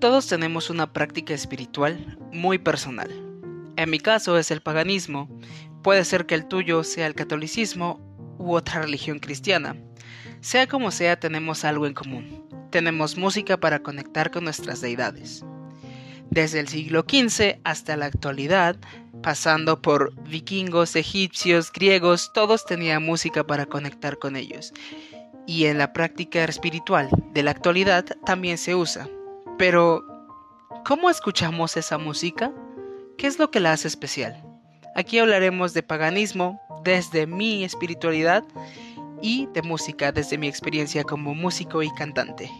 Todos tenemos una práctica espiritual muy personal. En mi caso es el paganismo, puede ser que el tuyo sea el catolicismo u otra religión cristiana. Sea como sea, tenemos algo en común. Tenemos música para conectar con nuestras deidades. Desde el siglo XV hasta la actualidad, pasando por vikingos, egipcios, griegos, todos tenían música para conectar con ellos. Y en la práctica espiritual de la actualidad también se usa. Pero, ¿cómo escuchamos esa música? ¿Qué es lo que la hace especial? Aquí hablaremos de paganismo desde mi espiritualidad y de música desde mi experiencia como músico y cantante.